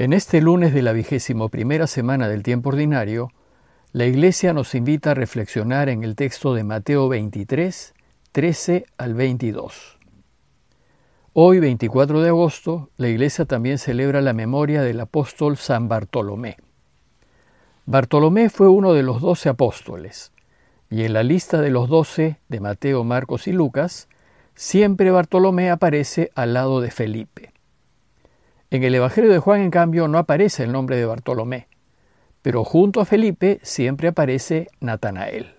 En este lunes de la vigésimo primera semana del tiempo ordinario, la Iglesia nos invita a reflexionar en el texto de Mateo 23, 13 al 22. Hoy, 24 de agosto, la Iglesia también celebra la memoria del apóstol San Bartolomé. Bartolomé fue uno de los doce apóstoles, y en la lista de los doce de Mateo, Marcos y Lucas, siempre Bartolomé aparece al lado de Felipe. En el Evangelio de Juan, en cambio, no aparece el nombre de Bartolomé, pero junto a Felipe siempre aparece Natanael.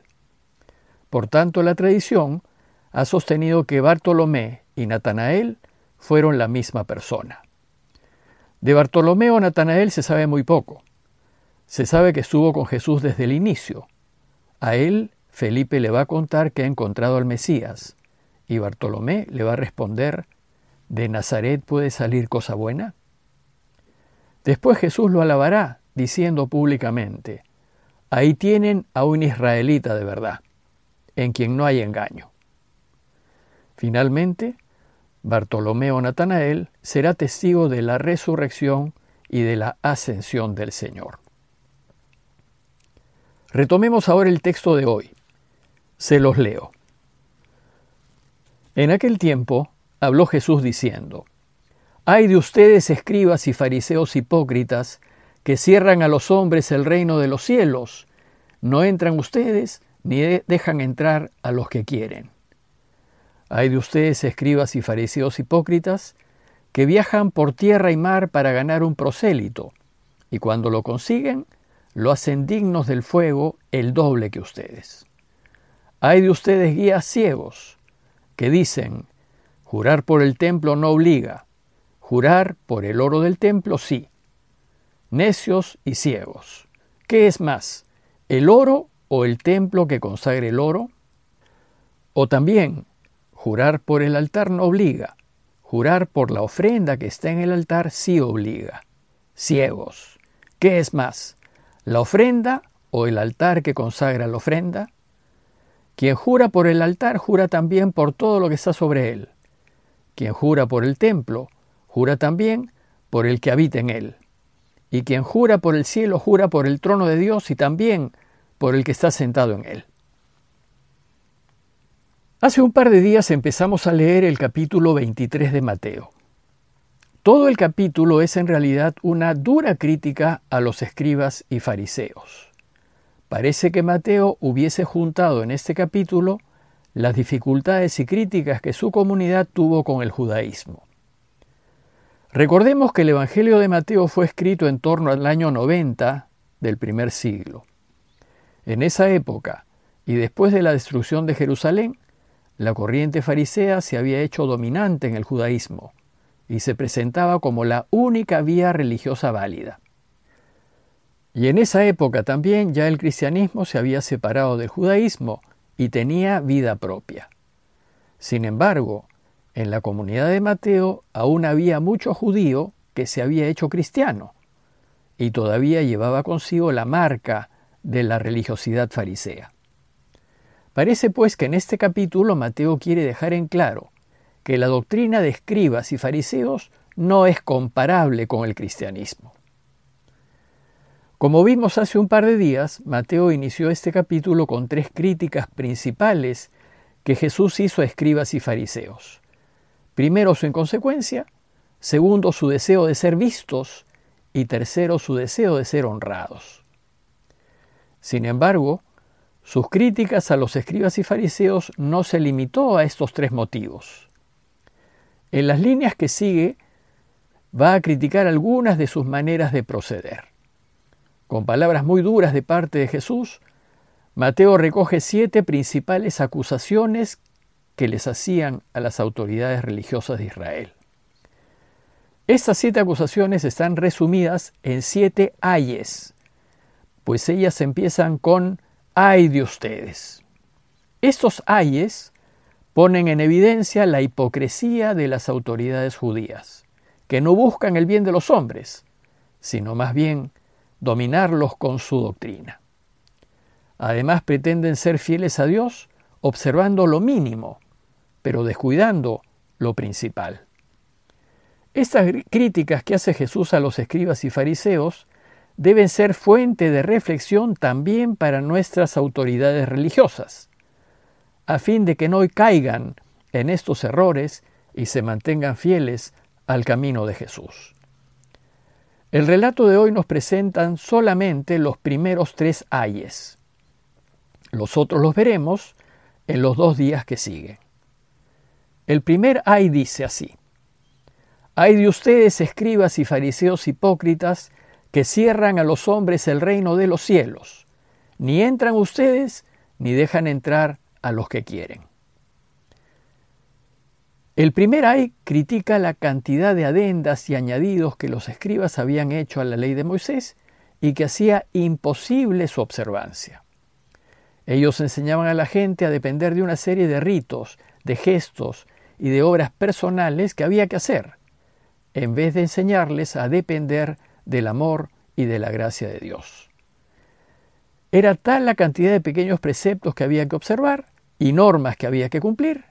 Por tanto, la tradición ha sostenido que Bartolomé y Natanael fueron la misma persona. De Bartolomé o Natanael se sabe muy poco. Se sabe que estuvo con Jesús desde el inicio. A él Felipe le va a contar que ha encontrado al Mesías, y Bartolomé le va a responder, ¿de Nazaret puede salir cosa buena? Después Jesús lo alabará, diciendo públicamente, ahí tienen a un israelita de verdad, en quien no hay engaño. Finalmente, Bartolomeo Natanael será testigo de la resurrección y de la ascensión del Señor. Retomemos ahora el texto de hoy. Se los leo. En aquel tiempo habló Jesús diciendo, Ay de ustedes, escribas y fariseos hipócritas, que cierran a los hombres el reino de los cielos. No entran ustedes, ni dejan entrar a los que quieren. Ay de ustedes, escribas y fariseos hipócritas, que viajan por tierra y mar para ganar un prosélito, y cuando lo consiguen, lo hacen dignos del fuego el doble que ustedes. Ay de ustedes, guías ciegos, que dicen, jurar por el templo no obliga, Jurar por el oro del templo, sí. Necios y ciegos. ¿Qué es más, el oro o el templo que consagre el oro? O también, jurar por el altar no obliga. Jurar por la ofrenda que está en el altar sí obliga. Ciegos. ¿Qué es más, la ofrenda o el altar que consagra la ofrenda? Quien jura por el altar jura también por todo lo que está sobre él. Quien jura por el templo jura también por el que habita en él. Y quien jura por el cielo, jura por el trono de Dios y también por el que está sentado en él. Hace un par de días empezamos a leer el capítulo 23 de Mateo. Todo el capítulo es en realidad una dura crítica a los escribas y fariseos. Parece que Mateo hubiese juntado en este capítulo las dificultades y críticas que su comunidad tuvo con el judaísmo. Recordemos que el Evangelio de Mateo fue escrito en torno al año 90 del primer siglo. En esa época, y después de la destrucción de Jerusalén, la corriente farisea se había hecho dominante en el judaísmo y se presentaba como la única vía religiosa válida. Y en esa época también ya el cristianismo se había separado del judaísmo y tenía vida propia. Sin embargo, en la comunidad de Mateo aún había mucho judío que se había hecho cristiano y todavía llevaba consigo la marca de la religiosidad farisea. Parece pues que en este capítulo Mateo quiere dejar en claro que la doctrina de escribas y fariseos no es comparable con el cristianismo. Como vimos hace un par de días, Mateo inició este capítulo con tres críticas principales que Jesús hizo a escribas y fariseos. Primero, su inconsecuencia. Segundo, su deseo de ser vistos. Y tercero, su deseo de ser honrados. Sin embargo, sus críticas a los escribas y fariseos no se limitó a estos tres motivos. En las líneas que sigue, va a criticar algunas de sus maneras de proceder. Con palabras muy duras de parte de Jesús, Mateo recoge siete principales acusaciones que les hacían a las autoridades religiosas de Israel. Estas siete acusaciones están resumidas en siete ayes, pues ellas empiezan con ay de ustedes. Estos ayes ponen en evidencia la hipocresía de las autoridades judías, que no buscan el bien de los hombres, sino más bien dominarlos con su doctrina. Además pretenden ser fieles a Dios observando lo mínimo pero descuidando lo principal. Estas críticas que hace Jesús a los escribas y fariseos deben ser fuente de reflexión también para nuestras autoridades religiosas, a fin de que no caigan en estos errores y se mantengan fieles al camino de Jesús. El relato de hoy nos presentan solamente los primeros tres ayes. Los otros los veremos en los dos días que siguen. El primer ay dice así. Hay de ustedes, escribas y fariseos hipócritas, que cierran a los hombres el reino de los cielos. Ni entran ustedes, ni dejan entrar a los que quieren. El primer ay critica la cantidad de adendas y añadidos que los escribas habían hecho a la ley de Moisés y que hacía imposible su observancia. Ellos enseñaban a la gente a depender de una serie de ritos, de gestos y de obras personales que había que hacer, en vez de enseñarles a depender del amor y de la gracia de Dios. Era tal la cantidad de pequeños preceptos que había que observar y normas que había que cumplir,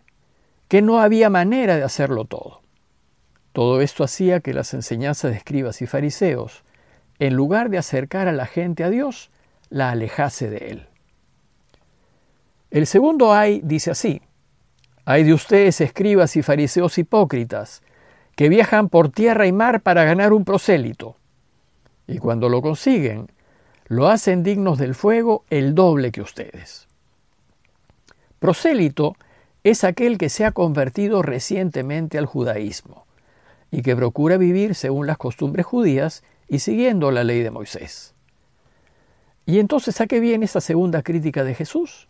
que no había manera de hacerlo todo. Todo esto hacía que las enseñanzas de escribas y fariseos, en lugar de acercar a la gente a Dios, la alejase de Él. El segundo ay dice así, hay de ustedes escribas y fariseos hipócritas, que viajan por tierra y mar para ganar un prosélito y cuando lo consiguen, lo hacen dignos del fuego el doble que ustedes. Prosélito es aquel que se ha convertido recientemente al judaísmo y que procura vivir según las costumbres judías y siguiendo la ley de Moisés. ¿Y entonces a qué viene esta segunda crítica de Jesús?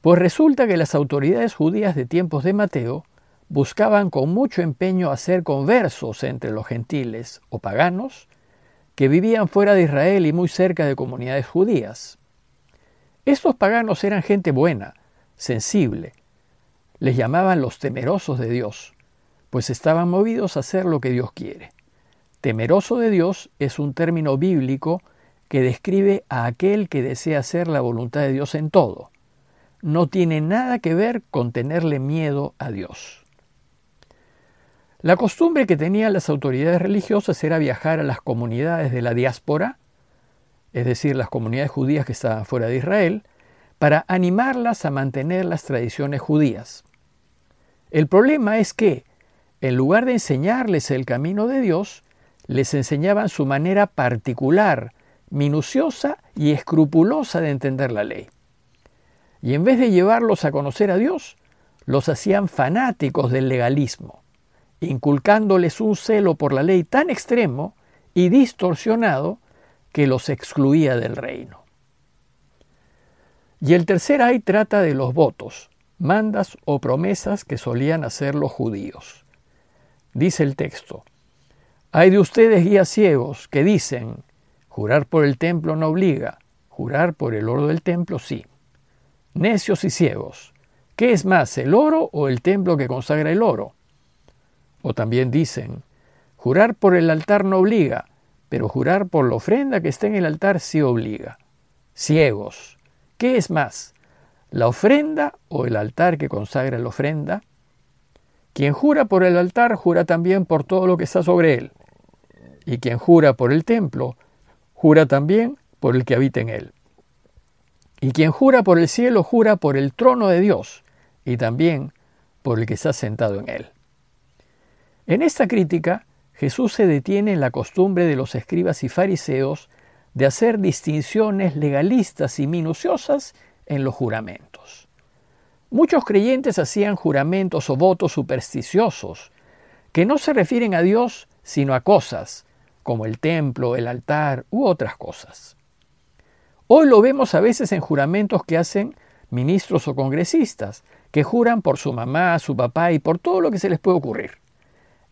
Pues resulta que las autoridades judías de tiempos de Mateo buscaban con mucho empeño hacer conversos entre los gentiles o paganos que vivían fuera de Israel y muy cerca de comunidades judías. Estos paganos eran gente buena, sensible. Les llamaban los temerosos de Dios, pues estaban movidos a hacer lo que Dios quiere. Temeroso de Dios es un término bíblico que describe a aquel que desea hacer la voluntad de Dios en todo. No tiene nada que ver con tenerle miedo a Dios. La costumbre que tenían las autoridades religiosas era viajar a las comunidades de la diáspora, es decir, las comunidades judías que estaban fuera de Israel, para animarlas a mantener las tradiciones judías. El problema es que, en lugar de enseñarles el camino de Dios, les enseñaban su manera particular, minuciosa y escrupulosa de entender la ley. Y en vez de llevarlos a conocer a Dios, los hacían fanáticos del legalismo inculcándoles un celo por la ley tan extremo y distorsionado que los excluía del reino. Y el tercer ay trata de los votos, mandas o promesas que solían hacer los judíos. Dice el texto, hay de ustedes guías ciegos que dicen, jurar por el templo no obliga, jurar por el oro del templo sí. Necios y ciegos, ¿qué es más, el oro o el templo que consagra el oro? O también dicen, jurar por el altar no obliga, pero jurar por la ofrenda que está en el altar sí obliga. Ciegos, ¿qué es más? ¿La ofrenda o el altar que consagra la ofrenda? Quien jura por el altar jura también por todo lo que está sobre él. Y quien jura por el templo, jura también por el que habita en él. Y quien jura por el cielo, jura por el trono de Dios y también por el que está sentado en él. En esta crítica, Jesús se detiene en la costumbre de los escribas y fariseos de hacer distinciones legalistas y minuciosas en los juramentos. Muchos creyentes hacían juramentos o votos supersticiosos que no se refieren a Dios sino a cosas, como el templo, el altar u otras cosas. Hoy lo vemos a veces en juramentos que hacen ministros o congresistas, que juran por su mamá, su papá y por todo lo que se les puede ocurrir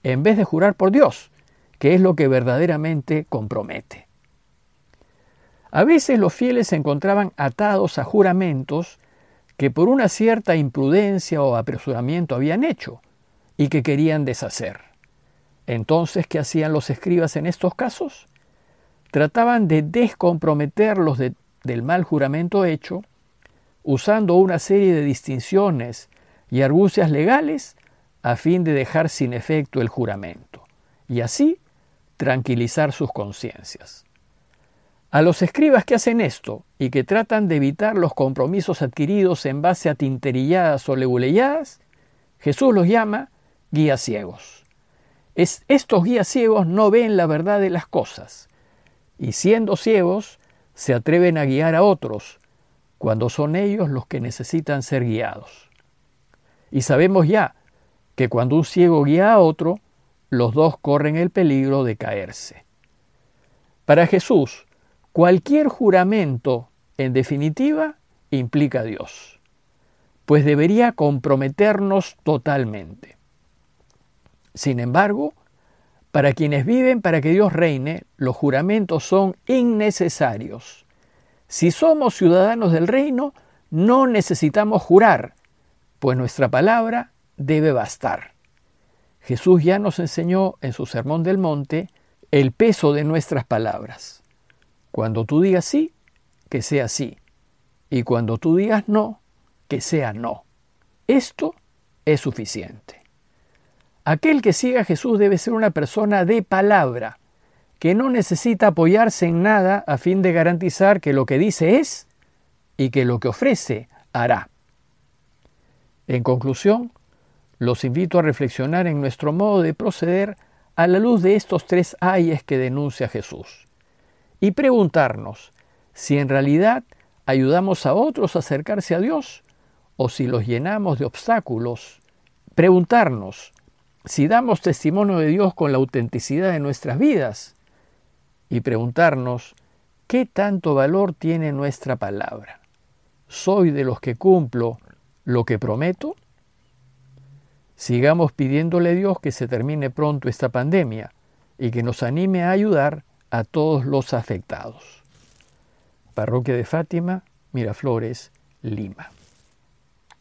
en vez de jurar por Dios, que es lo que verdaderamente compromete. A veces los fieles se encontraban atados a juramentos que por una cierta imprudencia o apresuramiento habían hecho y que querían deshacer. Entonces, ¿qué hacían los escribas en estos casos? Trataban de descomprometerlos del mal juramento hecho, usando una serie de distinciones y argucias legales a fin de dejar sin efecto el juramento. y así tranquilizar sus conciencias. A los escribas que hacen esto y que tratan de evitar los compromisos adquiridos en base a tinterilladas o leguleyadas, Jesús los llama guías ciegos. estos guías ciegos no ven la verdad de las cosas y siendo ciegos se atreven a guiar a otros cuando son ellos los que necesitan ser guiados. Y sabemos ya que cuando un ciego guía a otro, los dos corren el peligro de caerse. Para Jesús, cualquier juramento, en definitiva, implica a Dios, pues debería comprometernos totalmente. Sin embargo, para quienes viven para que Dios reine, los juramentos son innecesarios. Si somos ciudadanos del reino, no necesitamos jurar, pues nuestra palabra debe bastar. Jesús ya nos enseñó en su Sermón del Monte el peso de nuestras palabras. Cuando tú digas sí, que sea sí. Y cuando tú digas no, que sea no. Esto es suficiente. Aquel que siga a Jesús debe ser una persona de palabra, que no necesita apoyarse en nada a fin de garantizar que lo que dice es y que lo que ofrece hará. En conclusión, los invito a reflexionar en nuestro modo de proceder a la luz de estos tres ayes que denuncia Jesús y preguntarnos si en realidad ayudamos a otros a acercarse a Dios o si los llenamos de obstáculos. Preguntarnos si damos testimonio de Dios con la autenticidad de nuestras vidas y preguntarnos qué tanto valor tiene nuestra palabra. ¿Soy de los que cumplo lo que prometo? Sigamos pidiéndole a Dios que se termine pronto esta pandemia y que nos anime a ayudar a todos los afectados. Parroquia de Fátima, Miraflores, Lima.